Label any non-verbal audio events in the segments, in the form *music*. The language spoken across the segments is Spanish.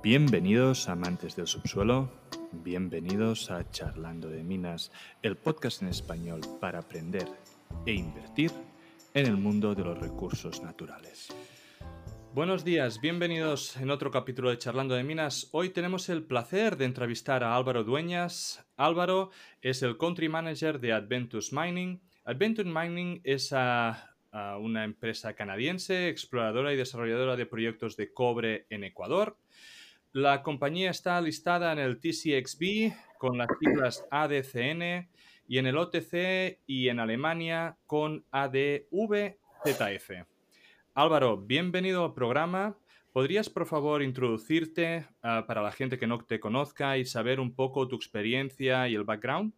Bienvenidos amantes del subsuelo, bienvenidos a Charlando de Minas, el podcast en español para aprender e invertir en el mundo de los recursos naturales. Buenos días, bienvenidos en otro capítulo de Charlando de Minas. Hoy tenemos el placer de entrevistar a Álvaro Dueñas. Álvaro es el Country Manager de Adventus Mining. Adventus Mining es una empresa canadiense, exploradora y desarrolladora de proyectos de cobre en Ecuador. La compañía está listada en el TCXB con las siglas ADCN y en el OTC y en Alemania con ADVZF. Álvaro, bienvenido al programa. ¿Podrías, por favor, introducirte ah, para la gente que no te conozca y saber un poco tu experiencia y el background?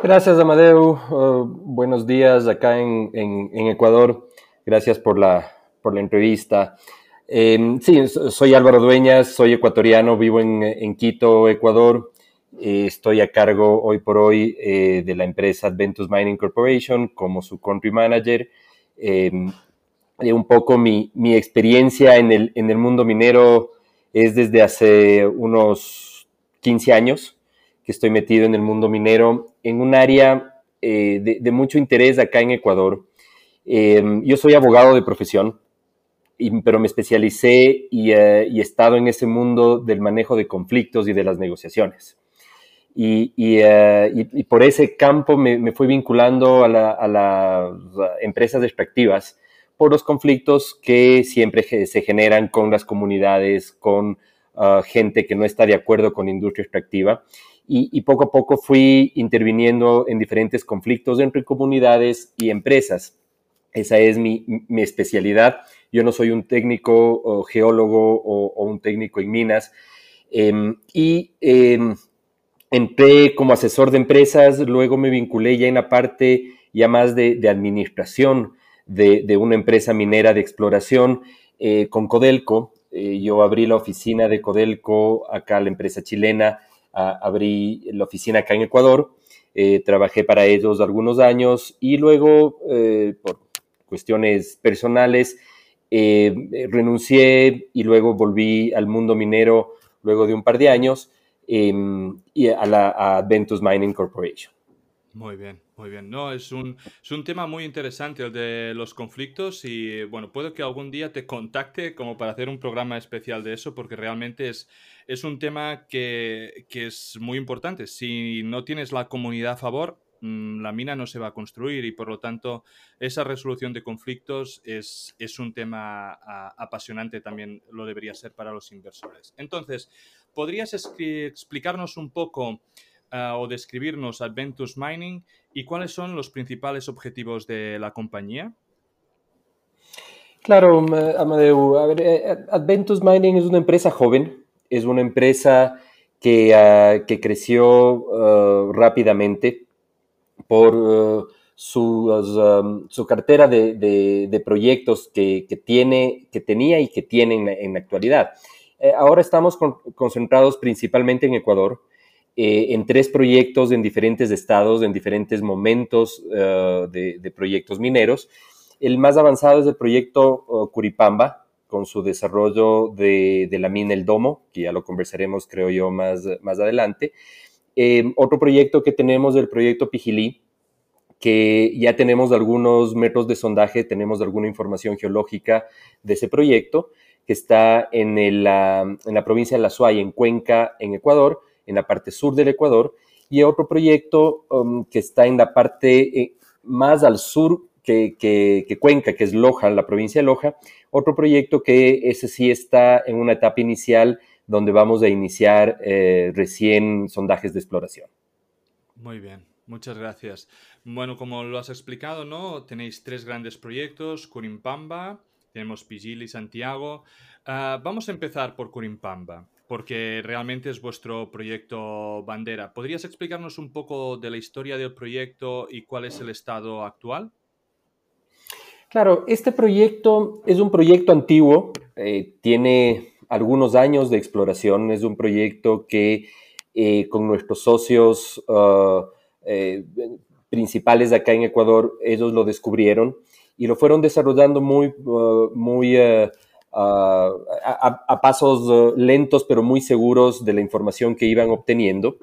Gracias, Amadeu. Uh, buenos días acá en, Ecuador. Gracias por la, por la entrevista. Em, sí, soy Álvaro Dueñas, soy ecuatoriano, vivo en, Quito, Ecuador. Eh, estoy a cargo hoy por hoy eh, de la empresa Adventus Mining Corporation como su country manager. Em, un poco mi, experiencia en el, en el, mundo minero es desde hace unos 15 años que estoy metido en el mundo minero, en un área eh, de, mucho interés acá en Ecuador. Em, yo soy abogado de profesión, pero me especialicé y, eh, he estado en ese mundo del manejo de conflictos y de las negociaciones. Y, eh, por ese campo me, fui vinculando a, las empresas extractivas por los conflictos que siempre se generan con las comunidades, con ah, gente que no está de acuerdo con la industria extractiva. Y, poco a poco fui interviniendo en diferentes conflictos entre comunidades y empresas. Esa es mi especialidad yo no soy un técnico o geólogo o, un técnico en minas. Em, y em, entré como asesor de empresas, luego me vinculé ya en la parte ya más de, administración de, una empresa minera de exploración eh, con Codelco. Eh, yo abrí la oficina de Codelco acá, la empresa chilena, abrí la oficina acá en Ecuador. Eh, trabajé para ellos algunos años y luego, por cuestiones personales, eh, renuncié y luego volví al mundo minero luego de un par de años em, y a la Adventus Mining Corporation. Muy bien, muy bien. No, es un, es un tema muy interesante el de los conflictos y bueno, puedo que algún día te contacte como para hacer un programa especial de eso porque realmente es, es un tema que, que es muy importante. Si no tienes la comunidad a favor, la mina no se va a construir y por lo tanto esa resolución de conflictos es, un tema apasionante, también lo debería ser para los inversores. Entonces, ¿podrías explicarnos un poco ah, o describirnos Adventus Mining y cuáles son los principales objetivos de la compañía? Claro, Amadeu. Eh, Adventus Mining es una empresa joven, es una empresa que, ah, creció ah, rápidamente por uh, um, su, cartera de, proyectos que, tiene, que tenía y que tiene en la, actualidad. Eh, ahora estamos concentrados principalmente en Ecuador, eh, en tres proyectos en diferentes estados, en diferentes momentos uh, de, proyectos mineros. El más avanzado es el proyecto uh, Curipamba, con su desarrollo de, la mina El Domo, que ya lo conversaremos, creo yo, más, más adelante. Eh, otro proyecto que tenemos el proyecto Pijilí, que ya tenemos algunos metros de sondaje, tenemos alguna información geológica de ese proyecto, que está en, la, en la provincia de La Suay, en Cuenca, en Ecuador, en la parte sur del Ecuador, y otro proyecto um, que está en la parte eh, más al sur que, que, Cuenca, que es Loja, la provincia de Loja, otro proyecto que ese sí está en una etapa inicial donde vamos a iniciar eh, recién sondajes de exploración. Muy bien, muchas gracias. Bueno, como lo has explicado, ¿no? Tenéis tres grandes proyectos, Curimpamba, tenemos Pigil y Santiago. Ah, vamos a empezar por Curimpamba, porque realmente es vuestro proyecto bandera. ¿Podrías explicarnos un poco de la historia del proyecto y cuál es el estado actual? Claro, este proyecto es un proyecto antiguo, eh, tiene algunos años de exploración. Es un proyecto que eh, con nuestros socios uh, eh, principales acá en Ecuador, ellos lo descubrieron y lo fueron desarrollando muy, uh, muy uh, a, pasos lentos pero muy seguros de la información que iban obteniendo.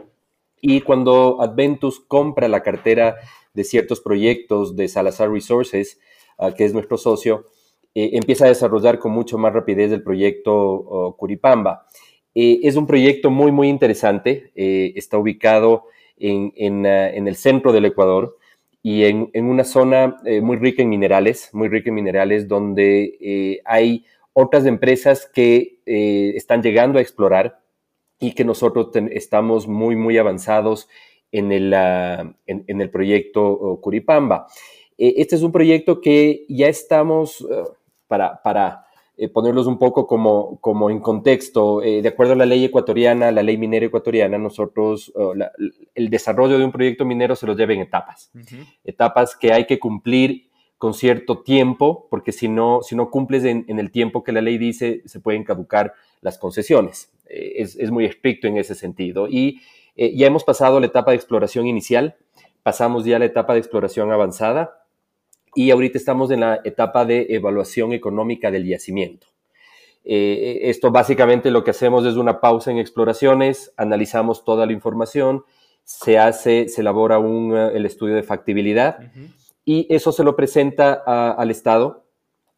Y cuando Adventus compra la cartera de ciertos proyectos de Salazar Resources, que es nuestro socio, eh, empieza a desarrollar con mucho más rapidez el proyecto Curipamba. Eh, es un proyecto muy, muy interesante. Eh, está ubicado en, en, el centro del Ecuador y en, en una zona muy rica en minerales, muy rica en minerales, donde hay otras empresas que están llegando a explorar y que nosotros estamos muy, muy avanzados en el, ah, en, el proyecto Curipamba. este es un proyecto que ya estamos para, para eh, ponerlos un poco como, como en contexto, eh, de acuerdo a la ley ecuatoriana, la ley minera ecuatoriana, nosotros el desarrollo de un proyecto minero se lo lleva en etapas, etapas que hay que cumplir con cierto tiempo, porque si no, si no cumples en, el tiempo que la ley dice, se pueden caducar las concesiones. Eh, es, es, muy estricto en ese sentido. Y ya hemos pasado la etapa de exploración inicial, pasamos ya a la etapa de exploración avanzada, y ahorita estamos en la etapa de evaluación económica del yacimiento. Eh, esto básicamente lo que hacemos es una pausa en exploraciones, analizamos toda la información, se hace, se elabora un, eh, el estudio de factibilidad y eso se lo presenta al Estado.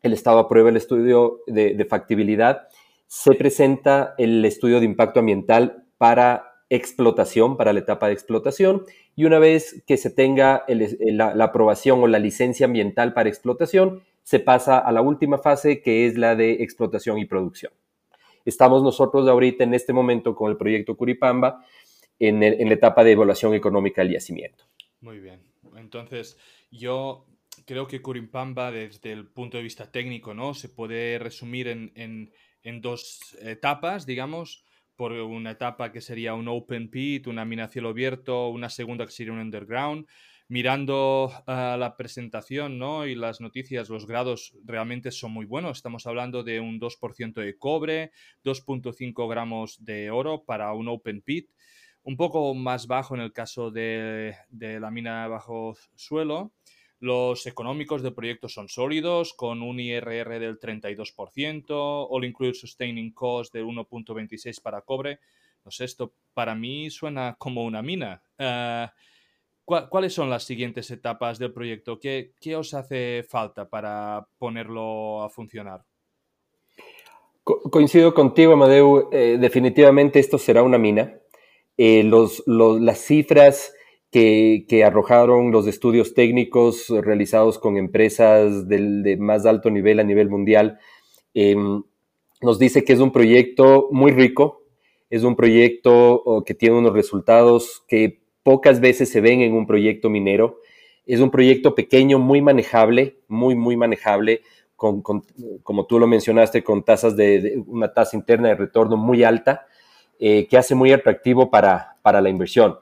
El Estado aprueba el estudio de, de factibilidad, se presenta el estudio de impacto ambiental para explotación, para la etapa de explotación, y una vez que se tenga la, aprobación o la licencia ambiental para explotación, se pasa a la última fase que es la de explotación y producción. Estamos nosotros ahorita en este momento con el proyecto Curipamba en, la etapa de evaluación económica del yacimiento. Muy bien. Entonces, yo creo que Curipamba desde el punto de vista técnico, ¿no? Se puede resumir en dos etapas, digamos por una etapa que sería un open pit, una mina a cielo abierto, una segunda que sería un underground. Mirando ah, la presentación ¿no? y las noticias, los grados realmente son muy buenos. Estamos hablando de un 2% de cobre, 2.5 gramos de oro para un open pit, un poco más bajo en el caso de, de la mina bajo suelo los económicos del proyecto son sólidos, con un IRR del 32%, All Include Sustaining Cost de 1.26 para cobre. No sé, esto para mí suena como una mina. Eh, ¿Cuáles son las siguientes etapas del proyecto? ¿Qué, os hace falta para ponerlo a funcionar? coincido contigo, Amadeu. Eh, definitivamente esto será una mina. Eh, las cifras que, arrojaron los estudios técnicos realizados con empresas de más alto nivel a nivel mundial, em, nos dice que es un proyecto muy rico, es un proyecto que tiene unos resultados que pocas veces se ven en un proyecto minero. Es un proyecto pequeño, muy manejable, muy, muy manejable, con, como tú lo mencionaste, con tasas de, una tasa interna de retorno muy alta, eh, que hace muy atractivo para, para la inversión.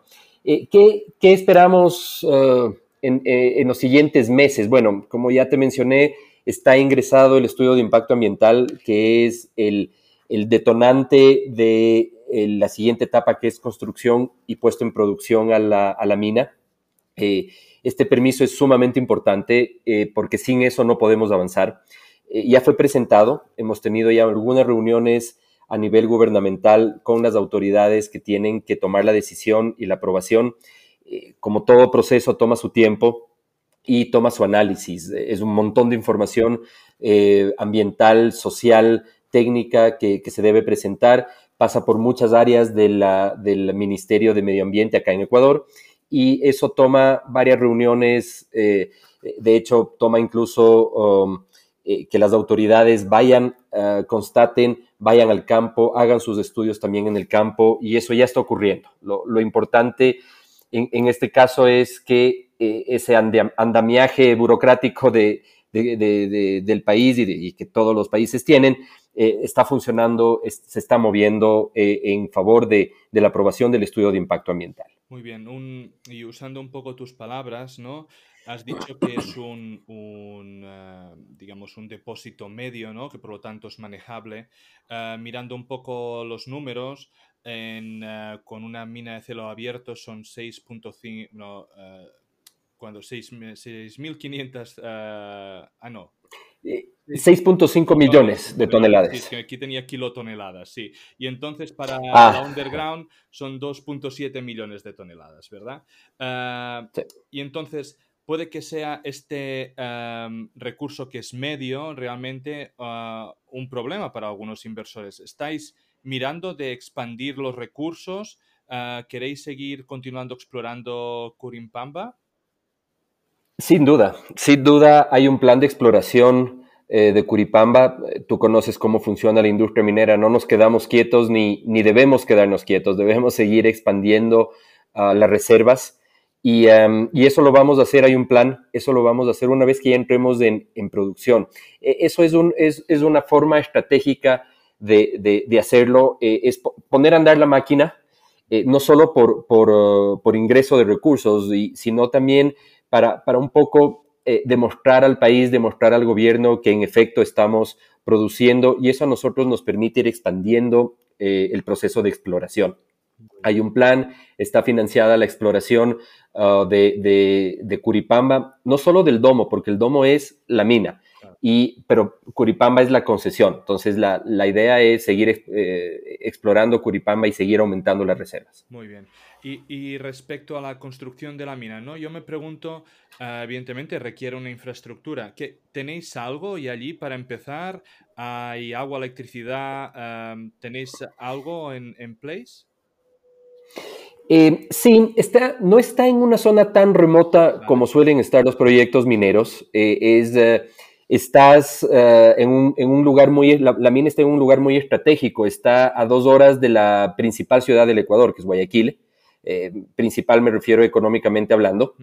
Eh, ¿qué, esperamos uh, eh, en, los siguientes meses? Bueno, como ya te mencioné, está ingresado el estudio de impacto ambiental, que es el, detonante de eh, la siguiente etapa, que es construcción y puesto en producción a la, mina. este permiso es sumamente importante porque sin eso no podemos avanzar. ya fue presentado, hemos tenido ya algunas reuniones a nivel gubernamental con las autoridades que tienen que tomar la decisión y la aprobación. Eh, como todo proceso toma su tiempo y toma su análisis. Es un montón de información eh, ambiental, social, técnica que, se debe presentar. Pasa por muchas áreas del Ministerio de Medio Ambiente acá en Ecuador y eso toma varias reuniones. Eh, de hecho, toma incluso um, que las autoridades vayan, constaten vayan al campo, hagan sus estudios también en el campo y eso ya está ocurriendo. Lo, importante en, este caso es que eh, ese andamiaje burocrático de, del país y, que todos los países tienen eh, está funcionando, se está moviendo eh, en favor de, la aprobación del estudio de impacto ambiental. Muy bien, y usando un poco tus palabras, ¿no? Has dicho que es un, eh, digamos, un depósito medio, ¿no? que por lo tanto es manejable. Eh, mirando un poco los números, eh, con una mina de cielo abierto son 6.5, no, cuando 6.500, ah no. 6.5 millones de toneladas. Sí, aquí tenía kilotoneladas, sí. Y entonces para ah. la underground son 2.7 millones de toneladas, ¿verdad? Ah, y entonces puede que sea este recurso que es medio realmente ah, un problema para algunos inversores. ¿Estáis mirando de expandir los recursos? ¿Queréis seguir continuando explorando Curimpamba? Sin duda, sin duda hay un plan de exploración eh, de Curipamba, tú conoces cómo funciona la industria minera, no nos quedamos quietos ni, ni debemos quedarnos quietos, debemos seguir expandiendo ah, las reservas y, y, eso lo vamos a hacer, hay un plan, eso lo vamos a hacer una vez que ya entremos en, en producción. E, eso es, un, es, es, una forma estratégica de, de, hacerlo, eh, es poner a andar la máquina, eh, no solo por, por, uh, por, ingreso de recursos, y, sino también para, para un poco eh, demostrar al país, demostrar al gobierno que en efecto estamos produciendo y eso a nosotros nos permite ir expandiendo eh, el proceso de exploración. Hay un plan, está financiada la exploración ah, de, de, Curipamba, no solo del domo, porque el domo es la mina, y, pero Curipamba es la concesión. Entonces, la, la idea es seguir eh, explorando Curipamba y seguir aumentando las reservas. Muy bien. Y, respecto a la construcción de la mina, ¿no? Yo me pregunto, ah, evidentemente requiere una infraestructura. ¿Qué, ¿Tenéis algo y allí para empezar? ¿Hay agua, electricidad? ¿Tenéis algo en, en place? Eh, sí, está, no está en una zona tan remota como suelen estar los proyectos mineros. Eh, es, eh, estás en un, en, un, lugar muy, la, mina está en un lugar muy estratégico. Está a dos horas de la principal ciudad del Ecuador, que es Guayaquil. Principal me refiero económicamente hablando.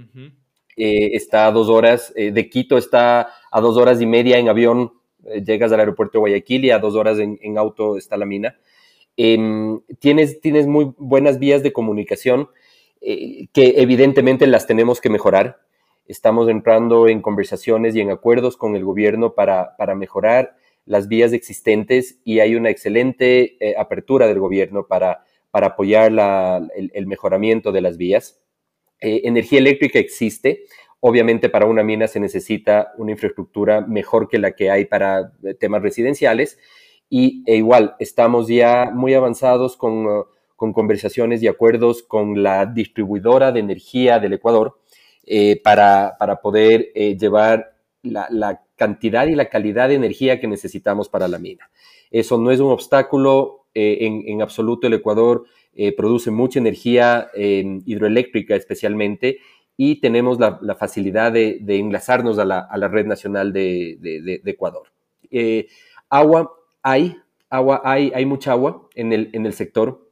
Está a dos horas, de Quito está a dos horas y media en avión, llegas al aeropuerto de Guayaquil y a dos horas en, auto está la mina. Em, tienes, tienes muy buenas vías de comunicación que evidentemente las tenemos que mejorar. Estamos entrando en conversaciones y en acuerdos con el gobierno para, para mejorar las vías existentes y hay una excelente apertura del gobierno para para apoyar el, mejoramiento de las vías. Eh, energía eléctrica existe. Obviamente para una mina se necesita una infraestructura mejor que la que hay para eh, temas residenciales. Y e igual, estamos ya muy avanzados con, uh, conversaciones y acuerdos con la distribuidora de energía del Ecuador eh, para, poder llevar la, la, cantidad y la calidad de energía que necesitamos para la mina. Eso no es un obstáculo, eh, en, absoluto el Ecuador eh, produce mucha energía hidroeléctrica especialmente y tenemos la, facilidad de, enlazarnos a la, red nacional de, Ecuador. Eh, agua hay, agua hay, mucha agua en el, en el sector.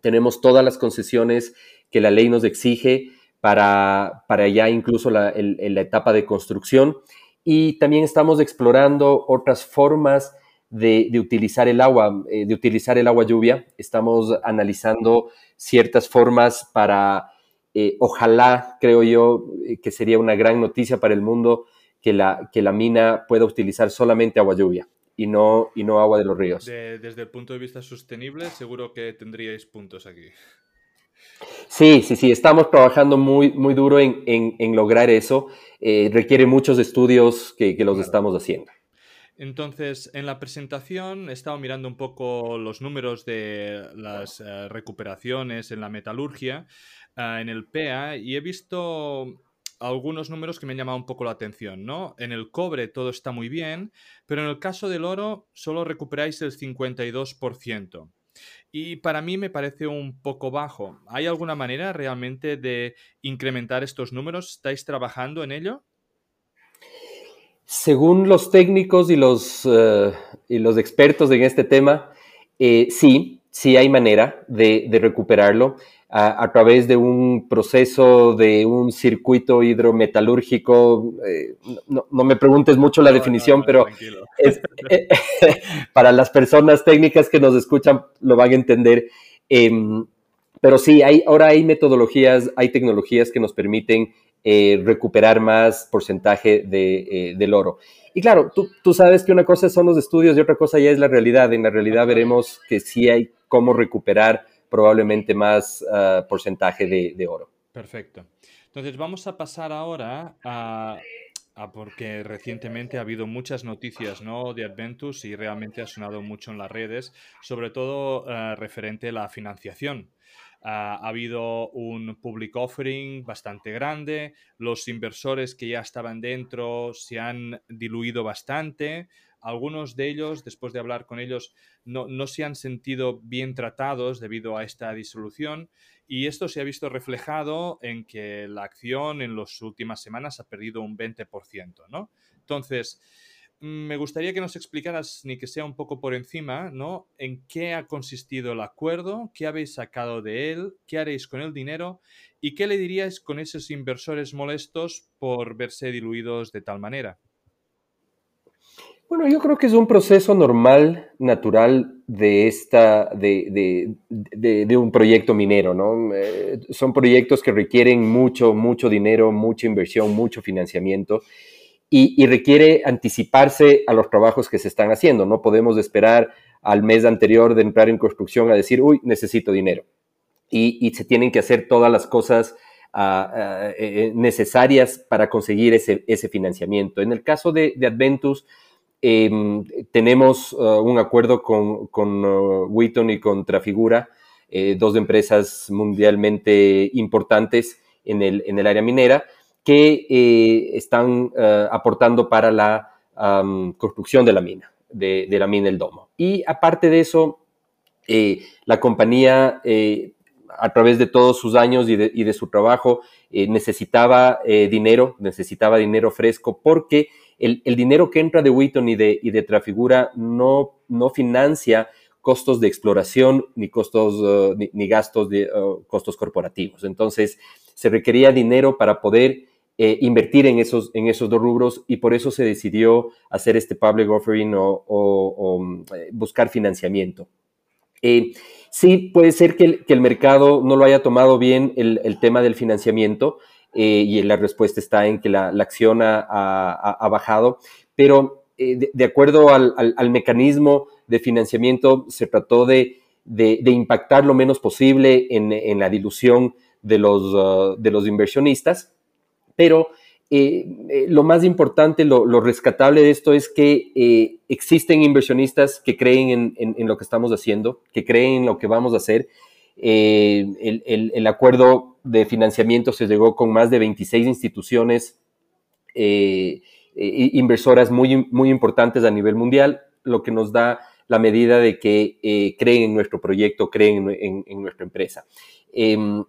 Tenemos todas las concesiones que la ley nos exige para, para ya incluso la, la etapa de construcción. Y también estamos explorando otras formas de, utilizar el agua, eh, de utilizar el agua lluvia. Estamos analizando ciertas formas para, eh, ojalá, creo yo, eh, que sería una gran noticia para el mundo que la, que la mina pueda utilizar solamente agua lluvia y no, y no agua de los ríos. desde el punto de vista sostenible, seguro que tendríais puntos aquí. Sí, sí, sí, estamos trabajando muy, muy duro en, lograr eso. requiere muchos estudios que, los estamos haciendo. Entonces, en la presentación he estado mirando un poco los números de las eh, recuperaciones en la metalurgia, eh, en el PEA, y he visto algunos números que me han llamado un poco la atención, ¿no? En el cobre todo está muy bien, pero en el caso del oro solo recuperáis el 52%. Y para mí me parece un poco bajo. ¿Hay alguna manera realmente de incrementar estos números? ¿Estáis trabajando en ello? Según los técnicos y los, eh, y los expertos en este tema, eh, sí, sí hay manera de, recuperarlo a, través de un proceso, de un circuito hidrometalúrgico. Eh, no, me preguntes mucho la definición, pero *laughs* para las personas técnicas que nos escuchan lo van a entender. Em, pero sí, hay, ahora hay metodologías, hay tecnologías que nos permiten eh, recuperar más porcentaje de, eh, del oro. Y claro, tú, tú, sabes que una cosa son los estudios y otra cosa ya es la realidad. En la realidad veremos que sí hay cómo recuperar probablemente más ah, porcentaje de, oro. Perfecto. Entonces vamos a pasar ahora a, Ah, porque recientemente ha habido muchas noticias ¿no? de Adventus y realmente ha sonado mucho en las redes, sobre todo uh, referente a la financiación. Uh, ha habido un public offering bastante grande, los inversores que ya estaban dentro se han diluido bastante, algunos de ellos, después de hablar con ellos, no, se han sentido bien tratados debido a esta disolución y esto se ha visto reflejado en que la acción en las últimas semanas ha perdido un 20%, ¿no? Entonces, me gustaría que nos explicaras, ni que sea un poco por encima, ¿no? En qué ha consistido el acuerdo, qué habéis sacado de él, qué haréis con el dinero y qué le diríais con esos inversores molestos por verse diluidos de tal manera. Bueno, yo creo que es un proceso normal, natural de esta, de, de, un proyecto minero, ¿no? Eh, son proyectos que requieren mucho, mucho dinero, mucha inversión, mucho financiamiento y, requiere anticiparse a los trabajos que se están haciendo. No podemos esperar al mes anterior de entrar en construcción a decir, uy, necesito dinero. Y, se tienen que hacer todas las cosas ah, ah, eh, necesarias para conseguir ese, ese, financiamiento. En el caso de, Adventus, Em, tenemos uh, un acuerdo con, con uh, Wheaton y con Trafigura, eh, dos empresas mundialmente importantes en el, en el área minera, que eh, están aportando para la construcción de la mina, de, de, la mina El Domo. Y aparte de eso, eh, la compañía, a través de todos sus años y de, y de su trabajo, necesitaba dinero, necesitaba dinero fresco porque el, dinero que entra de Wheaton y de, y Trafigura no, financia costos de exploración ni costos uh, ni, gastos de uh, costos corporativos. Entonces, se requería dinero para poder eh, invertir en esos, en esos dos rubros y por eso se decidió hacer este public offering o, mm, buscar financiamiento. Eh, sí, puede ser que el, mercado no lo haya tomado bien el tema del financiamiento, eh, y la respuesta está en que la, acción ha, bajado, pero eh, de, acuerdo al, mecanismo de financiamiento se trató de, impactar lo menos posible en, la dilución de los, uh, de los inversionistas, pero eh, lo más importante, lo, rescatable de esto es que existen inversionistas que creen en, lo que estamos haciendo, que creen en lo que vamos a hacer. El, acuerdo de financiamiento se llegó con más de 26 instituciones eh, inversoras muy, muy importantes a nivel mundial, lo que nos da la medida de que eh, creen en nuestro proyecto, creen en, nuestra empresa. Em,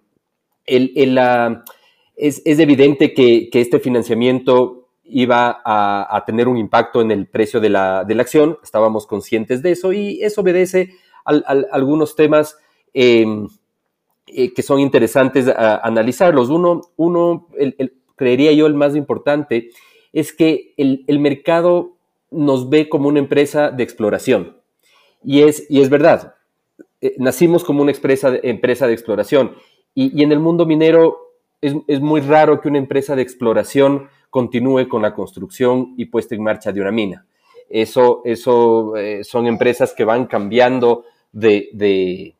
es, evidente que, este financiamiento iba a, tener un impacto en el precio de la, acción, estábamos conscientes de eso y eso obedece a, algunos temas em, eh, que son interesantes a, analizarlos. Uno, uno creería yo, el más importante, es que el, mercado nos ve como una empresa de exploración. Y es, y es verdad, eh, nacimos como una empresa de, empresa de exploración. Y, en el mundo minero es, muy raro que una empresa de exploración continúe con la construcción y puesta en marcha de una mina. Eso, eso eh, son empresas que van cambiando de,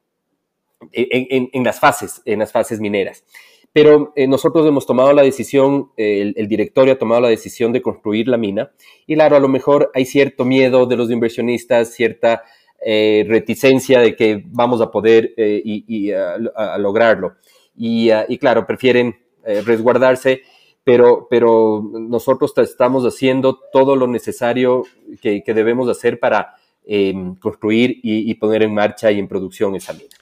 en, las fases, en las fases mineras. Pero eh, nosotros hemos tomado la decisión, el, directorio ha tomado la decisión de construir la mina y claro, a lo mejor hay cierto miedo de los inversionistas, cierta eh, reticencia de que vamos a poder eh, y, a, lograrlo. Y, claro, prefieren resguardarse, pero, pero nosotros estamos haciendo todo lo necesario que, debemos hacer para construir y poner en marcha y en producción esa mina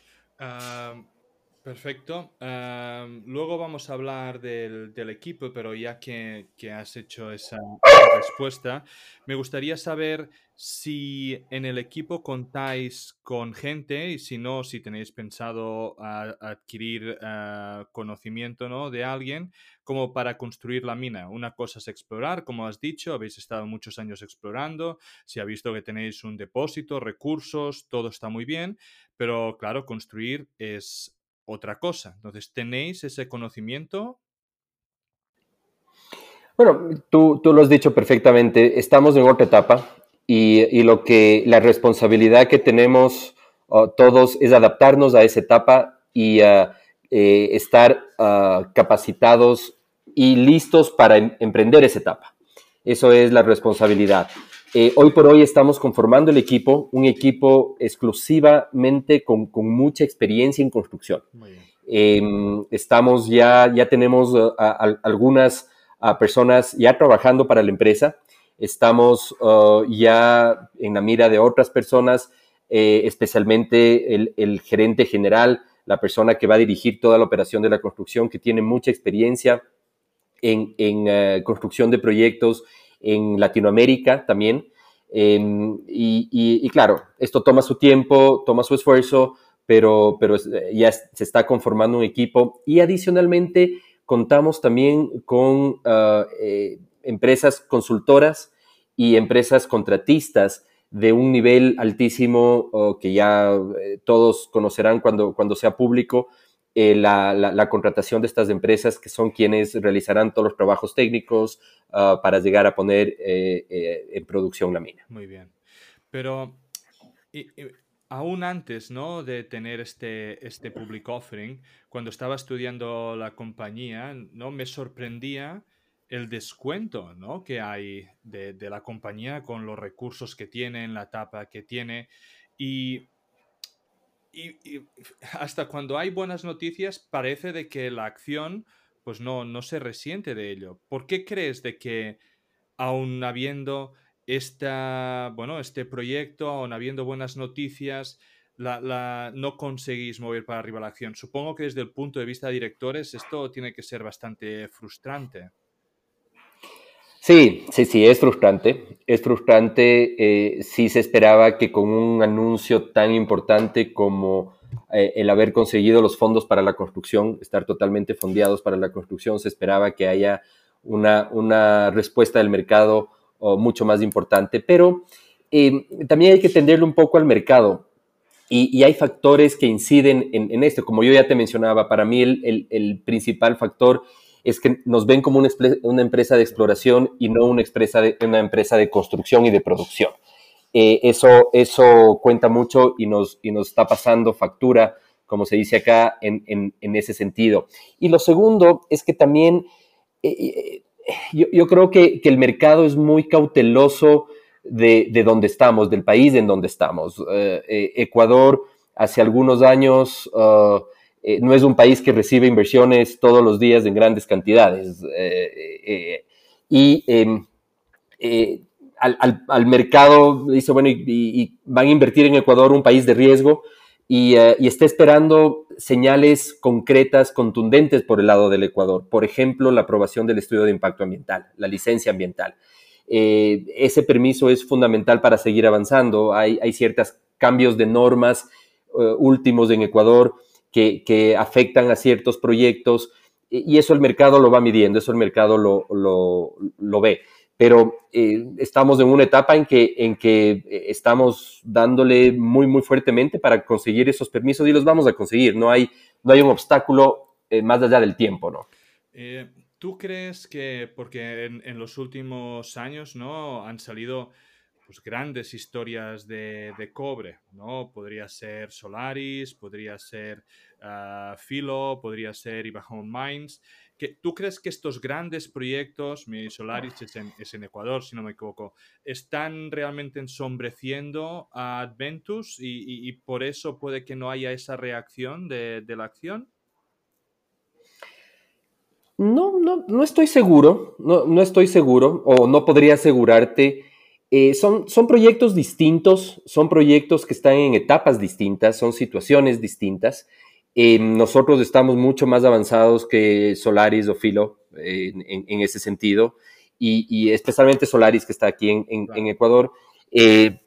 perfecto. luego vamos a hablar del, equipo, pero ya que, has hecho esa, respuesta, me gustaría saber si en el equipo contáis con gente y si no, si tenéis pensado adquirir ah, conocimiento ¿no? de alguien como para construir la mina. Una cosa es explorar, como has dicho, habéis estado muchos años explorando, si ha visto que tenéis un depósito, recursos, todo está muy bien, pero claro, construir es otra cosa. Entonces, ¿tenéis ese conocimiento? Bueno, tú, tú lo has dicho perfectamente. Estamos en otra etapa y, lo que la responsabilidad que tenemos uh, todos es adaptarnos a esa etapa y uh, estar uh, capacitados y listos para em, emprender esa etapa. Eso es la responsabilidad. Eh, hoy por hoy estamos conformando el equipo, un equipo exclusivamente con, mucha experiencia en construcción. Em, estamos ya, ya tenemos uh, algunas personas ya trabajando para la empresa. Estamos uh, ya en la mira de otras personas, eh, especialmente el, gerente general, la persona que va a dirigir toda la operación de la construcción, que tiene mucha experiencia en, uh, construcción de proyectos en Latinoamérica también. Em, y, claro, esto toma su tiempo, toma su esfuerzo, pero, pero ya se está conformando un equipo. Y adicionalmente, contamos también con ah, eh, empresas consultoras y empresas contratistas de un nivel altísimo que ya eh, todos conocerán cuando, cuando sea público, eh, la, contratación de estas empresas que son quienes realizarán todos los trabajos técnicos ah, para llegar a poner eh, eh, en producción la mina. Muy bien. Pero aún antes ¿no? de tener este, este public offering, cuando estaba estudiando la compañía, ¿no? me sorprendía el descuento ¿no? que hay de, de la compañía con los recursos que tiene, la etapa que tiene. Y y, *laughs* hasta cuando hay buenas noticias parece de que la acción pues no, no se resiente de ello. ¿Por qué crees de que aún habiendo esta, bueno, este proyecto, aún habiendo buenas noticias, la, no conseguís mover para arriba la acción? Supongo que desde el punto de vista de directores esto tiene que ser bastante frustrante. Sí, sí, sí, es frustrante. Es frustrante. Eh, sí se esperaba que con un anuncio tan importante como eh, el haber conseguido los fondos para la construcción, estar totalmente fondeados para la construcción, se esperaba que haya una, una respuesta del mercado oh, mucho más importante. Pero eh, también hay que tenderle un poco al mercado. Y, hay factores que inciden en, esto. Como yo ya te mencionaba, para mí el, el principal factor es que nos ven como una, empresa de exploración y no una empresa de, una empresa de construcción y de producción. Eh, eso, eso cuenta mucho y nos, y nos está pasando factura, como se dice acá, en, en, ese sentido. Y lo segundo es que también eh, eh, yo, yo, creo que, que, el mercado es muy cauteloso de, de donde estamos, del país en donde estamos. Ecuador hace algunos años... Uh, eh, no es un país que recibe inversiones todos los días en grandes cantidades. Eh, eh, y em, al, mercado dice, bueno, y, van a invertir en Ecuador, un país de riesgo, y, está esperando señales concretas, contundentes por el lado del Ecuador. Por ejemplo, la aprobación del estudio de impacto ambiental, la licencia ambiental. ese permiso es fundamental para seguir avanzando. Hay, hay ciertos cambios de normas últimos en Ecuador que, afectan a ciertos proyectos y eso el mercado lo va midiendo, eso el mercado lo, lo, ve. Pero eh, estamos en una etapa en que, en que eh, estamos dándole muy, muy fuertemente para conseguir esos permisos y los vamos a conseguir. No hay, no hay un obstáculo eh, más allá del tiempo, ¿no? ¿Tú crees que, porque en, en, los últimos años, ¿no? Han salido pues, grandes historias de, de, cobre, ¿no? Podría ser Solaris, podría ser uh, Philo, podría ser Ibajón Mines. Que, ¿Tú crees que estos grandes proyectos, mi Solaris es en, Ecuador, si no me equivoco, están realmente ensombreciendo a Adventus y, por eso puede que no haya esa reacción de, de la acción? No, no, no estoy seguro, no, no estoy seguro, o no podría asegurarte. Eh, son, son proyectos distintos, son proyectos que están en etapas distintas, son situaciones distintas. Eh, nosotros estamos mucho más avanzados que Solaris o Filo en, ese sentido, y, especialmente Solaris que está aquí en, Ecuador. Eh,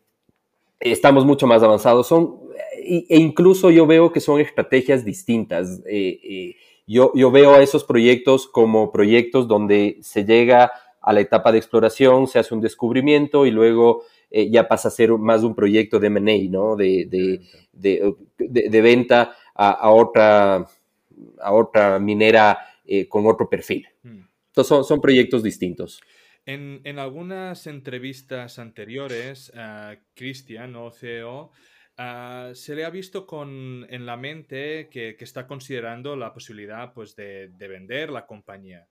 estamos mucho más avanzados. Son, e, incluso yo veo que son estrategias distintas. Eh, yo, yo veo a esos proyectos como proyectos donde se llega a la etapa de exploración, se hace un descubrimiento y luego ya pasa a ser más un proyecto de M&A, ¿no? De, de, de, venta a, otra, a otra minera eh, con otro perfil. Hmm. Entonces son, son proyectos distintos. En, en, algunas entrevistas anteriores, uh, Cristian, o CEO, se le ha visto con, en la mente que, que está considerando la posibilidad pues, de, de, vender la compañía.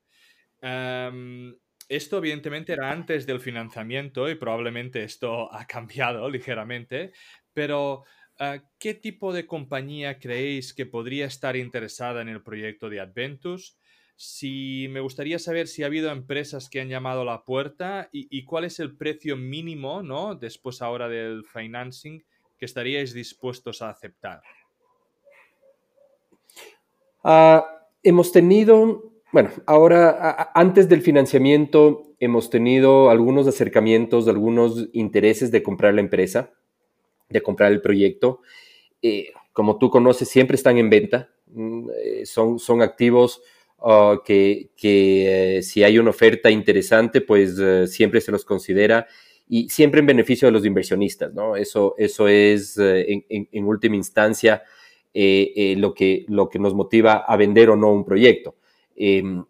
esto evidentemente era antes del financiamiento y probablemente esto *laughs* ha cambiado ligeramente, pero ¿qué tipo de compañía creéis que podría estar interesada en el proyecto de Adventus? Si me gustaría saber si ha habido empresas que han llamado a la puerta y, cuál es el precio mínimo, ¿no? Después ahora del financing que estaríais dispuestos a aceptar. Ah, hemos tenido bueno, ahora, antes del financiamiento, hemos tenido algunos acercamientos, algunos intereses de comprar la empresa, de comprar el proyecto. Eh, como tú conoces, siempre están en venta. Mm, eh, son, son activos ah, que, eh, si hay una oferta interesante, pues siempre se los considera y siempre en beneficio de los inversionistas, ¿no? Eso, eso es, en, última instancia, lo, que, lo que nos motiva a vender o no un proyecto. Em,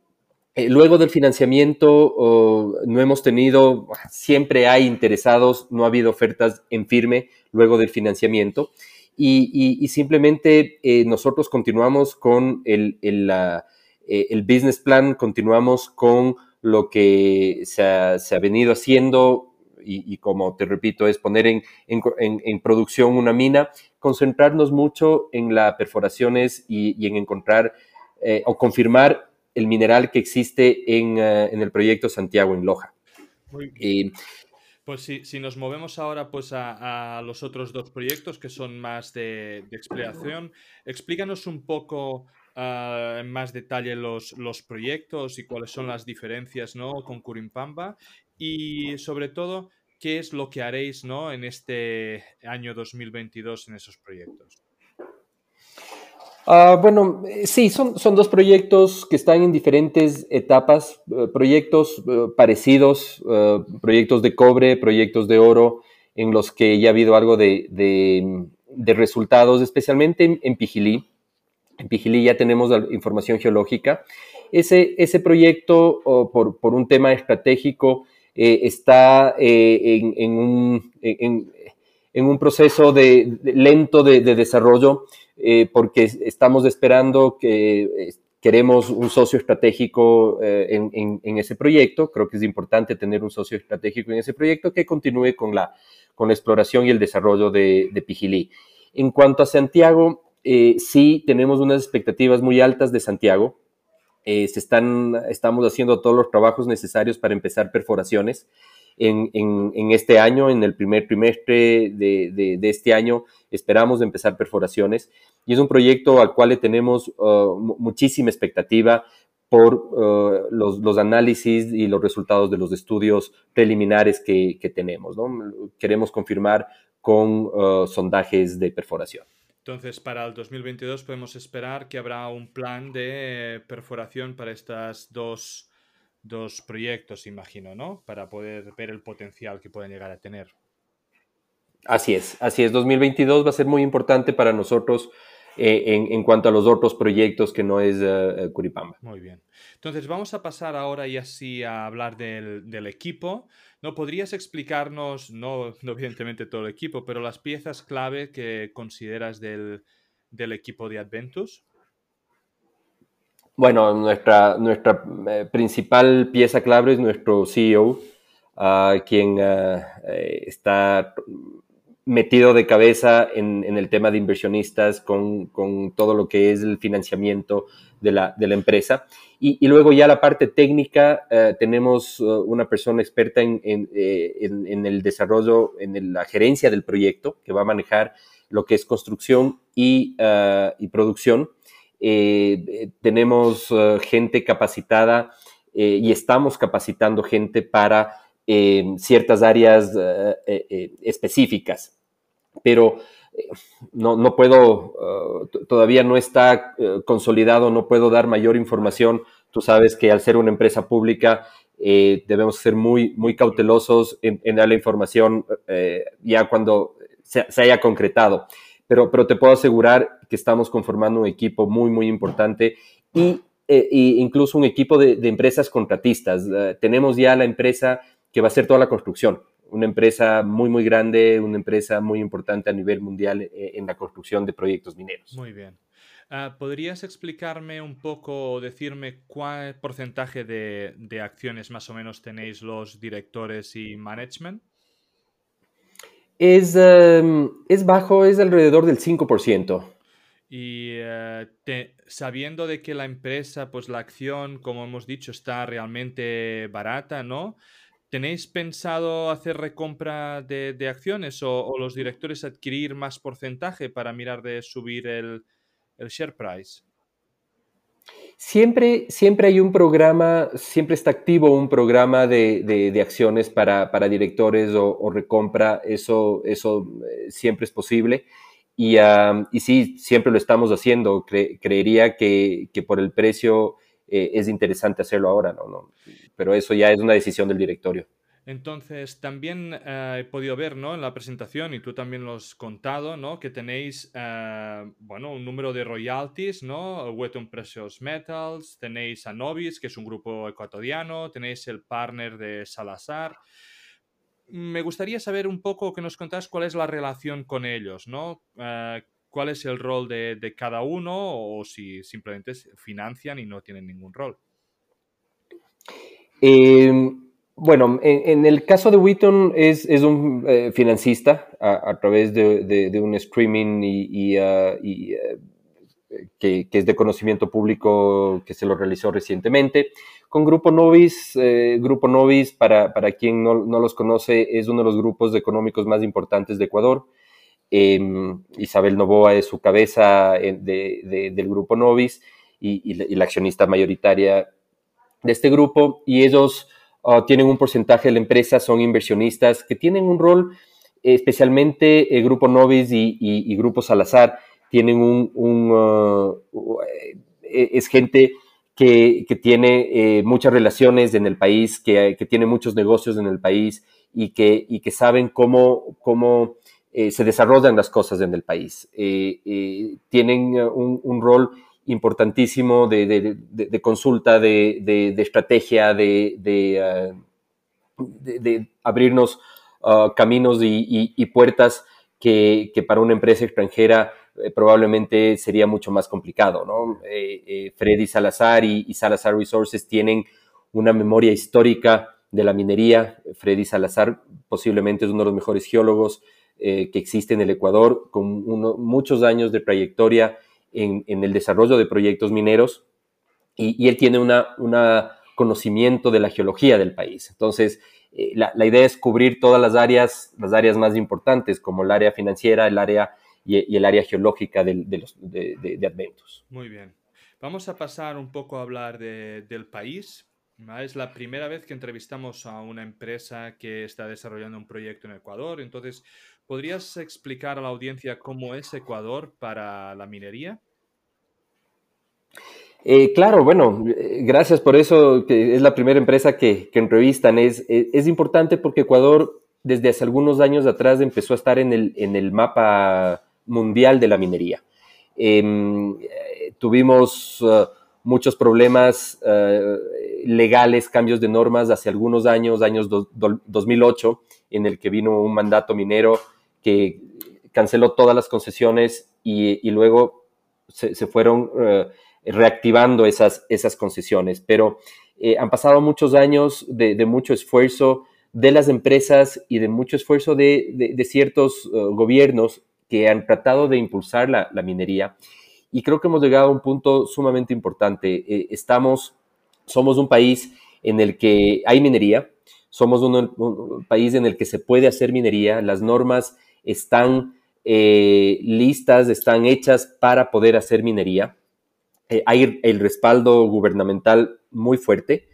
luego del financiamiento no hemos tenido, siempre hay interesados, no ha habido ofertas en firme luego del financiamiento y, simplemente eh, nosotros continuamos con el, eh, el, business plan, continuamos con lo que se ha, venido haciendo y, como te repito, es poner en, en, producción una mina, concentrarnos mucho en las perforaciones y, en encontrar o confirmar el mineral que existe en, eh, el proyecto Santiago en Loja. Pues si, nos movemos ahora pues a, los otros dos proyectos que son más de, exploración, explícanos un poco ah, en más detalle los, los, proyectos y cuáles son las diferencias ¿no? con Curimpamba y sobre todo qué es lo que haréis ¿no? en este año 2022 en esos proyectos. Ah, bueno, eh, sí, son, son dos proyectos que están en diferentes etapas, eh, proyectos eh, parecidos, proyectos de cobre, proyectos de oro, en los que ya ha habido algo de, de, resultados, especialmente en, Pijilí. En Pijilí ya tenemos información geológica. Ese, ese proyecto, por, por, un tema estratégico, está en, en, un, en, en, un, proceso de, lento de, desarrollo eh, porque estamos esperando que eh, queremos un socio estratégico eh, en, ese proyecto. Creo que es importante tener un socio estratégico en ese proyecto que continúe con la, con la exploración y el desarrollo de, de Pijilí. En cuanto a Santiago, sí tenemos unas expectativas muy altas de Santiago. se están, estamos haciendo todos los trabajos necesarios para empezar perforaciones en, este año, en el primer trimestre de, este año, esperamos empezar perforaciones y es un proyecto al cual le tenemos uh, muchísima expectativa por uh, los, análisis y los resultados de los estudios preliminares que, tenemos. Queremos confirmar con uh, sondajes de perforación. Entonces, para el 2022 podemos esperar que habrá un plan de perforación para estas dos dos proyectos, imagino, ¿no? Para poder ver el potencial que pueden llegar a tener. Así es, así es. 2022 va a ser muy importante para nosotros eh, en, cuanto a los otros proyectos que no es uh, Curipamba. Muy bien. Entonces vamos a pasar ahora y así a hablar del, equipo. ¿No podrías explicarnos, no, evidentemente todo el equipo, pero las piezas clave que consideras del, del equipo de Adventus? Bueno, nuestra, nuestra eh, principal pieza clave es nuestro CEO, quien ah, eh, está metido de cabeza en, el tema de inversionistas con, todo lo que es el financiamiento de la, empresa. Y, luego ya la parte técnica, eh, tenemos una persona experta en, el desarrollo, en la gerencia del proyecto, que va a manejar lo que es construcción ah, y producción eh, tenemos eh, gente capacitada eh, y estamos capacitando gente para ciertas áreas específicas. Pero no, no, puedo, todavía no está consolidado, no puedo dar mayor información. Tú sabes que al ser una empresa pública debemos ser muy, muy cautelosos en, dar la información ya cuando se, haya concretado pero, pero te puedo asegurar que estamos conformando un equipo muy, muy importante y eh, incluso un equipo de, empresas contratistas. Eh, tenemos ya la empresa que va a hacer toda la construcción, una empresa muy, muy grande, una empresa muy importante a nivel mundial eh, en la construcción de proyectos mineros. Muy bien. Ah, ¿Podrías explicarme un poco o decirme cuál porcentaje de, acciones más o menos tenéis los directores y management? Es, em, es bajo, es alrededor del 5%. Y eh, sabiendo de que la empresa, pues la acción, como hemos dicho, está realmente barata, ¿no? ¿Tenéis pensado hacer recompra de, acciones o, los directores adquirir más porcentaje para mirar de subir el, share price? Siempre, siempre hay un programa, siempre está activo un programa de, acciones para, directores o, recompra, eso, eso eh, siempre es posible. Y, y, sí, siempre lo estamos haciendo. creería que, por el precio eh, es interesante hacerlo ahora, ¿no? ¿no? Pero eso ya es una decisión del directorio. Entonces, también eh, he podido ver ¿no? en la presentación, y tú también lo has contado, ¿no? que tenéis eh, bueno, un número de royalties, ¿no? Wetton Precious Metals, tenéis a Novis, que es un grupo ecuatoriano, tenéis el partner de Salazar me gustaría saber un poco que nos contás cuál es la relación con ellos, ¿no? Eh, ¿Cuál es el rol de, cada uno o si simplemente financian y no tienen ningún rol? Em, bueno, en, el caso de Wheaton es, un eh, financista a, través de, un streaming y, ah, eh, que, es de conocimiento público que se lo realizó recientemente. Con Grupo Novis, eh, Grupo Novis, para, para quien no, no, los conoce, es uno de los grupos económicos más importantes de Ecuador. Em, Isabel Novoa es su cabeza eh, de, del Grupo Novis y, la, accionista mayoritaria de este grupo. Y ellos ah, tienen un porcentaje de la empresa, son inversionistas que tienen un rol, especialmente el Grupo Novis y, y Grupo Salazar, tienen un, uh, eh, es gente que, tiene eh, muchas relaciones en el país, que, tiene muchos negocios en el país y que, y que saben cómo, cómo eh, se desarrollan las cosas en el país. tienen un, rol importantísimo de, consulta, de, estrategia, de, abrirnos uh, caminos y, puertas que, para una empresa extranjera eh, probablemente sería mucho más complicado, ¿no? Eh, eh, Freddy Salazar y, Salazar Resources tienen una memoria histórica de la minería. Freddy Salazar posiblemente es uno de los mejores geólogos que existe en el Ecuador, con muchos años de trayectoria en, el desarrollo de proyectos mineros y, él tiene un conocimiento de la geología del país. Entonces, la, la, idea es cubrir todas las áreas, las áreas más importantes, como el área financiera, el área y, el área geológica de, los, de, Adventus. Muy bien. Vamos a pasar un poco a hablar del país. Es la primera vez que entrevistamos a una empresa que está desarrollando un proyecto en Ecuador. Entonces, ¿podrías explicar a la audiencia cómo es Ecuador para la minería? Eh, claro, bueno, eh, gracias por eso, es la primera empresa que, entrevistan. Es, es, importante porque Ecuador desde hace algunos años atrás empezó a estar en el, en el mapa mundial de la minería. Em, tuvimos muchos problemas legales, cambios de normas hace algunos años, años 2008, en el que vino un mandato minero que canceló todas las concesiones y, luego se, fueron uh, reactivando esas, esas concesiones. Pero eh, han pasado muchos años de, mucho esfuerzo de las empresas y de mucho esfuerzo de, de ciertos gobiernos que han tratado de impulsar la, minería. Y creo que hemos llegado a un punto sumamente importante. Eh, estamos, somos un país en el que hay minería, somos un, país en el que se puede hacer minería, las normas están eh, listas, están hechas para poder hacer minería. Eh, hay el respaldo gubernamental muy fuerte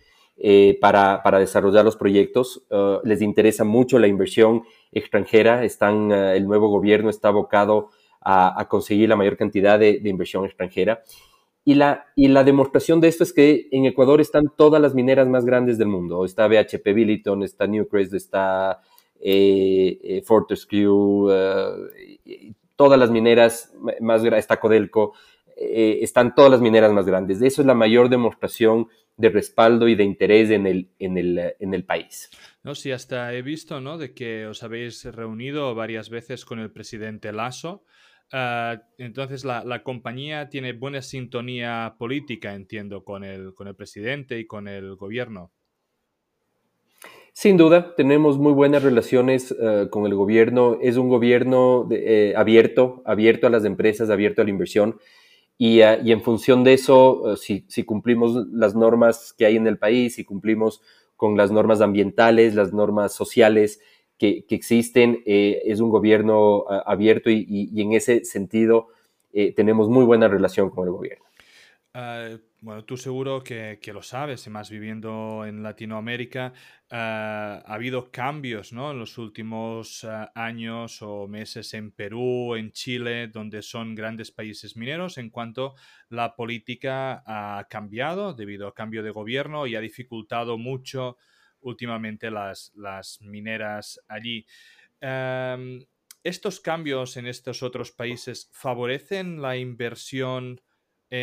para, para, desarrollar los proyectos. les interesa mucho la inversión extranjera, están, eh, el nuevo gobierno está abocado a, conseguir la mayor cantidad de, inversión extranjera. Y la, y la demostración de esto es que en Ecuador están todas las mineras más grandes del mundo. Está BHP Billiton, está Newcrest, está eh, eh, Fortescue, todas las mineras más grandes, está Codelco, están todas las mineras más grandes. Eso es la mayor demostración de respaldo y de interés en el, en el, en el país. No, sí, hasta he visto, ¿no? De que os habéis reunido varias veces con el presidente Lasso. Ah, entonces la, compañía tiene buena sintonía política, entiendo, con el, con el presidente y con el gobierno. Sin duda, tenemos muy buenas relaciones eh, con el gobierno. Es un gobierno eh, abierto, abierto a las empresas, abierto a la inversión. Y, ah, en función de eso, eh, si, cumplimos las normas que hay en el país, si cumplimos con las normas ambientales, las normas sociales que, existen, es un gobierno abierto y, en ese sentido tenemos muy buena relación con el gobierno. Ah, bueno, tú seguro que, lo sabes, y más viviendo en Latinoamérica, ah, ha habido cambios ¿no? en los últimos ah, años o meses en Perú, en Chile, donde son grandes países mineros, en cuanto la política ha cambiado debido al cambio de gobierno y ha dificultado mucho últimamente las, las mineras allí. ¿Estos cambios en estos otros países favorecen la inversión?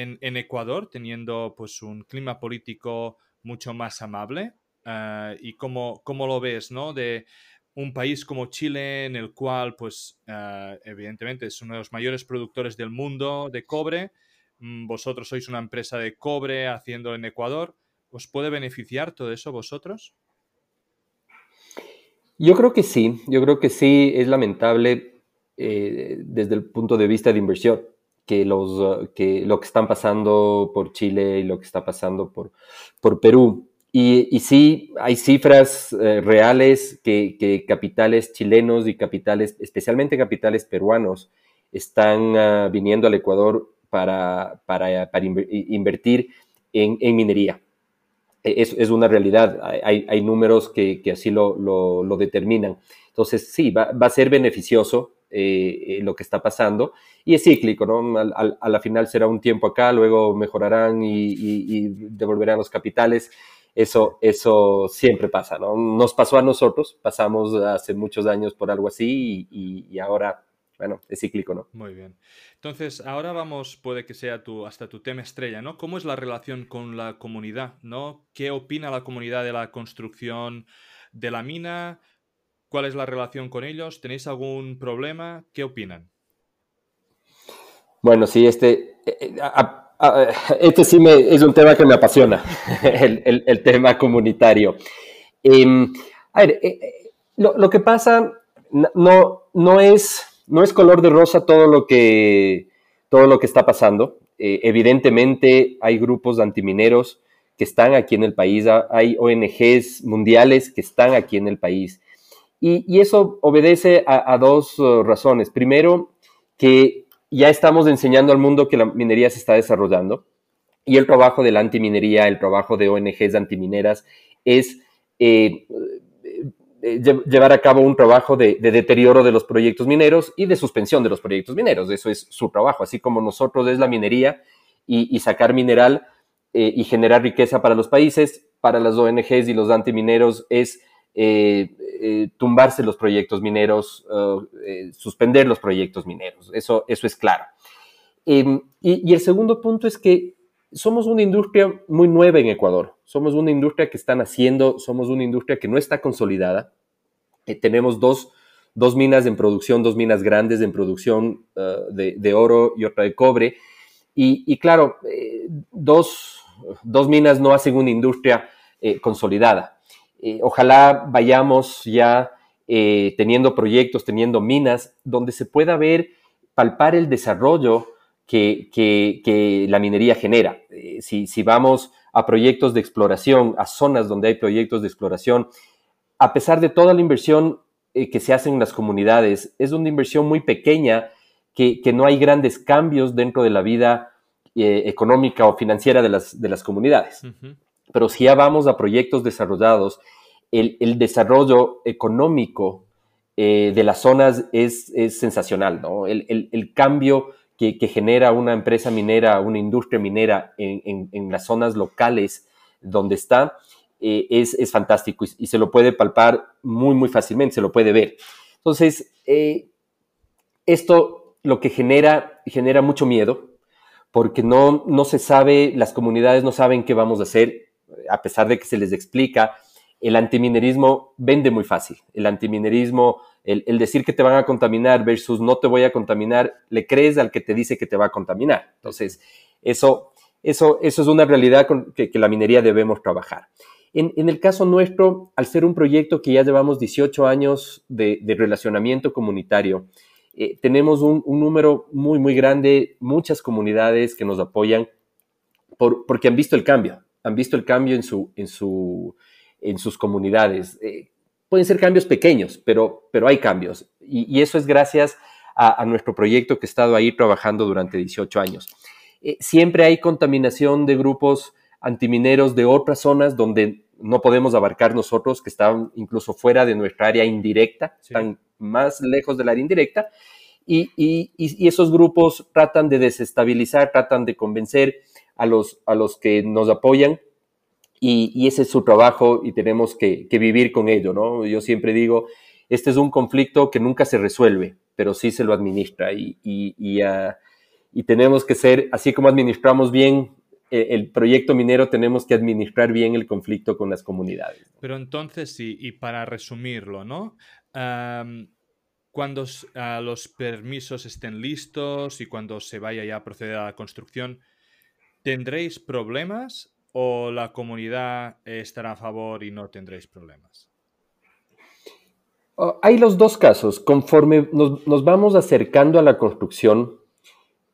En, Ecuador, teniendo pues un clima político mucho más amable. Ah, ¿Y cómo, lo ves, no? De un país como Chile, en el cual, pues, ah, evidentemente es uno de los mayores productores del mundo de cobre. Mm, vosotros sois una empresa de cobre haciendo en Ecuador. ¿Os puede beneficiar todo eso vosotros? Yo creo que sí, yo creo que sí, es lamentable eh, desde el punto de vista de inversión que, los, ah, que lo que están pasando por Chile y lo que está pasando por, por Perú. Y, y sí, hay cifras eh, reales que, capitales chilenos y capitales, especialmente capitales peruanos, están ah, viniendo al Ecuador para, para, para invertir en, en, minería. E, es, es, una realidad, hay, hay números que, que así lo, lo, lo, determinan. Entonces, sí, va, va a ser beneficioso eh, lo que está pasando. Y es cíclico, ¿no? a la final será un tiempo acá, luego mejorarán y, devolverán los capitales. Eso, eso siempre pasa, ¿no? Nos pasó a nosotros, pasamos hace muchos años por algo así y, ahora, bueno, es cíclico, ¿no? Muy bien. Entonces, ahora vamos, puede que sea tu, hasta tu tema estrella, ¿no? ¿Cómo es la relación con la comunidad, ¿no? ¿Qué opina la comunidad de la construcción de la mina? ¿Cuál es la relación con ellos? ¿Tenéis algún problema? ¿Qué opinan? Bueno, sí, este, eh, eh, este sí me, es un tema que me apasiona, *laughs* el, tema comunitario. Em, a ver, eh, lo, que pasa no, no, es, no es color de rosa todo lo que, todo lo que está pasando. evidentemente hay grupos de antimineros que están aquí en el país, hay ONGs mundiales que están aquí en el país. Y, eso obedece a, dos uh, razones. Primero, que ya estamos enseñando al mundo que la minería se está desarrollando y el trabajo de la antiminería, el trabajo de ONGs antimineras es eh, eh, llevar a cabo un trabajo de, deterioro de los proyectos mineros y de suspensión de los proyectos mineros. Eso es su trabajo, así como nosotros es la minería y, sacar mineral eh, y generar riqueza para los países, para las ONGs y los antimineros es eh, eh, tumbarse los proyectos mineros, eh, suspender los proyectos mineros. Eso, eso es claro. Em, y, el segundo punto es que somos una industria muy nueva en Ecuador. Somos una industria que está naciendo, somos una industria que no está consolidada. tenemos dos, minas en producción, dos minas grandes en producción de, oro y otra de cobre. Y, claro, dos, dos, minas no hacen una industria consolidada. Eh, ojalá vayamos ya eh, teniendo proyectos, teniendo minas, donde se pueda ver, palpar el desarrollo que, la minería genera. Eh, si, vamos a proyectos de exploración, a zonas donde hay proyectos de exploración, a pesar de toda la inversión que se hace en las comunidades, es una inversión muy pequeña que, no hay grandes cambios dentro de la vida económica o financiera de las, comunidades. Pero si ya vamos a proyectos desarrollados, el, desarrollo económico eh, de las zonas es, sensacional, ¿no? El, cambio que, genera una empresa minera, una industria minera en, las zonas locales donde está, eh, es, fantástico y, se lo puede palpar muy, muy fácilmente, se lo puede ver. Entonces, eh, esto lo que genera, genera mucho miedo, porque no, no se sabe, las comunidades no saben qué vamos a hacer, a pesar de que se les explica, el antiminerismo vende muy fácil. El antiminerismo, el, el, decir que te van a contaminar versus no te voy a contaminar, le crees al que te dice que te va a contaminar. Entonces, eso, eso, eso es una realidad con que, la minería debemos trabajar. En, en, el caso nuestro, al ser un proyecto que ya llevamos 18 años de, de relacionamiento comunitario, eh, tenemos un, un, número muy, muy grande, muchas comunidades que nos apoyan por, porque han visto el cambio, han visto el cambio en, su, en, su, en sus comunidades. Eh, pueden ser cambios pequeños, pero, pero hay cambios. Y, y eso es gracias a, a, nuestro proyecto que he estado ahí trabajando durante 18 años. Eh, siempre hay contaminación de grupos antimineros de otras zonas donde no podemos abarcar nosotros, que están incluso fuera de nuestra área indirecta, sí. están más lejos del área indirecta, y, y, y, esos grupos tratan de desestabilizar, tratan de convencer a los, a los que nos apoyan, y, ese es su trabajo y tenemos que, vivir con ello, ¿no? Yo siempre digo, este es un conflicto que nunca se resuelve, pero sí se lo administra, y, uh, y tenemos que ser, así como administramos bien eh, el proyecto minero tenemos que administrar bien el conflicto con las comunidades. Pero entonces, y para resumirlo, ¿no? Cuando los permisos estén listos y cuando se vaya ya a proceder a la construcción, ¿tendréis problemas o la comunidad estará a favor y no tendréis problemas? Uh, hay los dos casos. Conforme nos, nos vamos acercando a la construcción,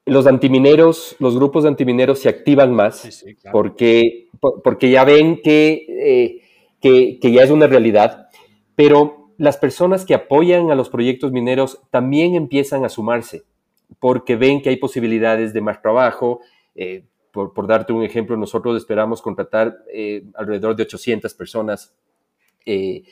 los antimineros, los grupos de antimineros se activan más sí, sí, claro. porque, porque ya ven que, eh, que, que, ya es una realidad, pero las personas que apoyan a los proyectos mineros también empiezan a sumarse porque ven que hay posibilidades de más trabajo. Eh, por, por, darte un ejemplo, nosotros esperamos contratar eh, alrededor de 800 personas eh,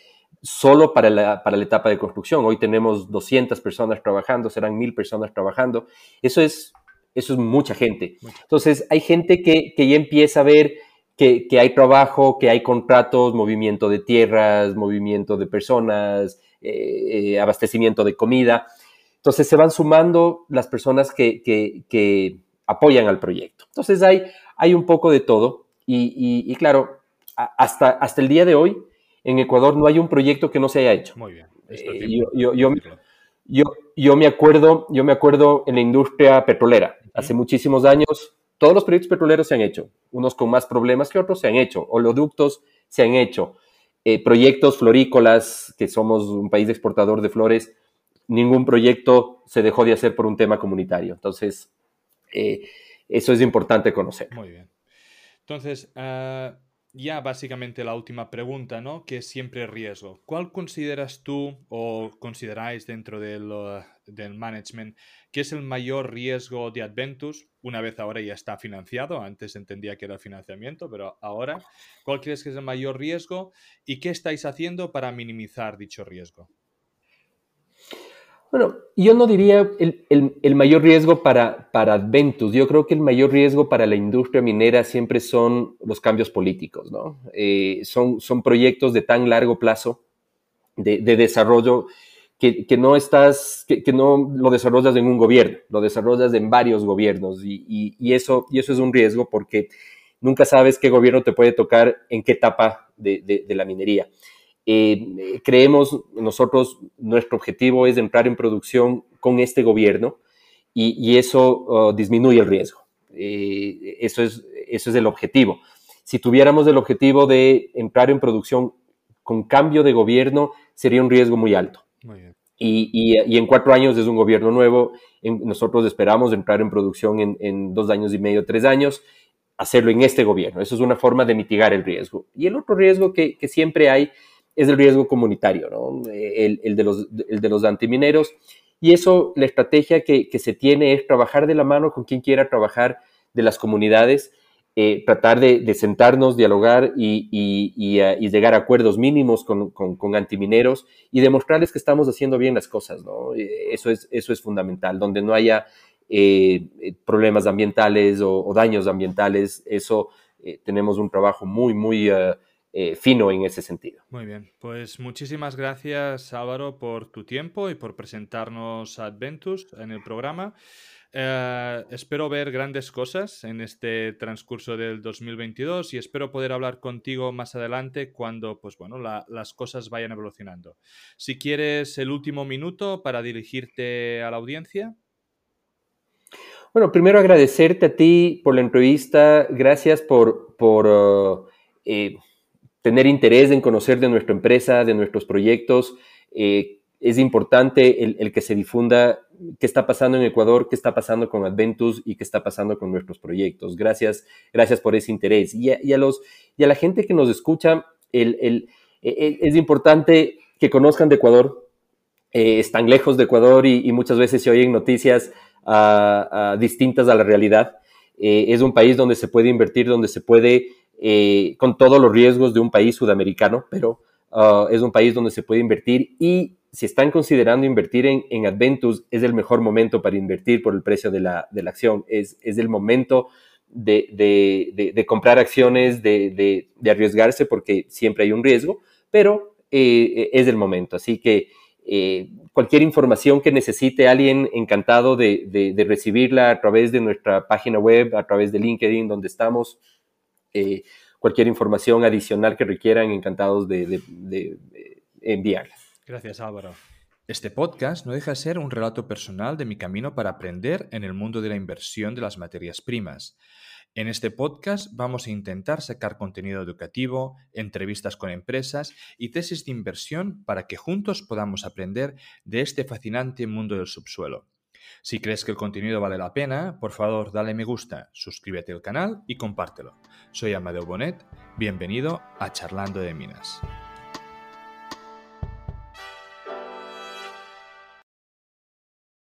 solo para la, para la etapa de construcción. Hoy tenemos 200 personas trabajando, serán 1000 personas trabajando. Eso es eso es mucha gente. Entonces, hay gente que, que ya empieza a ver que, que, hay trabajo, que hay contratos, movimiento de tierras, movimiento de personas, eh, eh, abastecimiento de comida. Entonces, se van sumando las personas que, que apoyan al proyecto. Entonces, hay, hay un poco de todo. Y, y, y claro, hasta, hasta el día de hoy, en Ecuador no hay un proyecto que no se haya hecho. Muy bien. Eh, yo, yo, yo, yo, yo, me acuerdo, yo me acuerdo en la industria petrolera, hace muchísimos años, todos los proyectos petroleros se han hecho, unos con más problemas que otros se han hecho, oleoductos se han hecho, eh, proyectos florícolas, que somos un país exportador de flores, ningún proyecto se dejó de hacer por un tema comunitario. Entonces, eh, eso es importante conocer. Muy bien. Entonces, uh ya básicamente la última pregunta, ¿no? Que es siempre riesgo. ¿Cuál consideras tú o consideráis dentro del, del management que es el mayor riesgo de Adventus? Una vez ahora ya está financiado, antes entendía que era financiamiento, pero ahora, ¿cuál crees que es el mayor riesgo y qué estáis haciendo para minimizar dicho riesgo? Bueno, yo no diría el, el, el, mayor riesgo para, para Adventus. Yo creo que el mayor riesgo para la industria minera siempre son los cambios políticos, ¿no? Eh, son, son proyectos de tan largo plazo de, de desarrollo que, que, no estás, que, que, no lo desarrollas en un gobierno, lo desarrollas en varios gobiernos y, y, y, eso, y eso es un riesgo porque nunca sabes qué gobierno te puede tocar en qué etapa de, de, de la minería. Eh, creemos nosotros, nuestro objetivo es entrar en producción con este gobierno y, y eso uh, disminuye el riesgo. Eh, eso, es, eso es el objetivo. Si tuviéramos el objetivo de entrar en producción con cambio de gobierno, sería un riesgo muy alto. Muy y, y, y, en cuatro años es un gobierno nuevo. En, nosotros esperamos entrar en producción en, en, dos años y medio, tres años, hacerlo en este gobierno. Eso es una forma de mitigar el riesgo. Y el otro riesgo que, que siempre hay es el riesgo comunitario, el, el, de los, el de los antimineros. Y eso, la estrategia que, que, se tiene es trabajar de la mano con quien quiera trabajar de las comunidades, eh, tratar de, de, sentarnos, dialogar y, y, uh, y, llegar a acuerdos mínimos con, con, con, antimineros y demostrarles que estamos haciendo bien las cosas, ¿no? Eso es, eso es fundamental, donde no haya eh, problemas ambientales o, daños ambientales, eso eh, tenemos un trabajo muy, muy fino en ese sentido. Muy bien, pues muchísimas gracias Álvaro por tu tiempo y por presentarnos Adventus en el programa. Eh, espero ver grandes cosas en este transcurso del 2022 y espero poder hablar contigo más adelante cuando pues, bueno, las cosas vayan evolucionando. Si quieres el último minuto para dirigirte a la audiencia. Bueno, primero agradecerte a ti por la entrevista. Gracias por, por uh, eh, tener interés en conocer de nuestra empresa, de nuestros proyectos. Eh, es importante el, que se difunda qué está pasando en Ecuador, qué está pasando con Adventus y qué está pasando con nuestros proyectos. Gracias, gracias por ese interés. Y a, los, y a la gente que nos escucha, e, e, es importante que conozcan de Ecuador. Eh, están lejos de Ecuador y, muchas veces se oyen noticias distintas a la realidad. Eh, es un país donde se puede invertir, donde se puede, eh, con todos los riesgos de un país sudamericano, pero ah, es un país donde se puede invertir y si están considerando invertir en, Adventus, es el mejor momento para invertir por el precio de la, acción. Es, el momento de, comprar acciones, de, arriesgarse, porque siempre hay un riesgo, pero eh, es el momento. Así que eh, cualquier información que necesite alguien, encantado de, recibirla a través de nuestra página web, a través de LinkedIn, donde estamos. Eh, cualquier información adicional que requieran, encantados de enviarla. Gracias Álvaro. Este podcast no deja de ser un relato personal de mi camino para aprender en el mundo de la inversión de las materias primas. En este podcast vamos a intentar sacar contenido educativo, entrevistas con empresas y tesis de inversión para que juntos podamos aprender de este fascinante mundo del subsuelo. Si crees que el contenido vale la pena, por favor dale me gusta, suscríbete al canal y compártelo. Soy Amadeo Bonet, bienvenido a Charlando de Minas.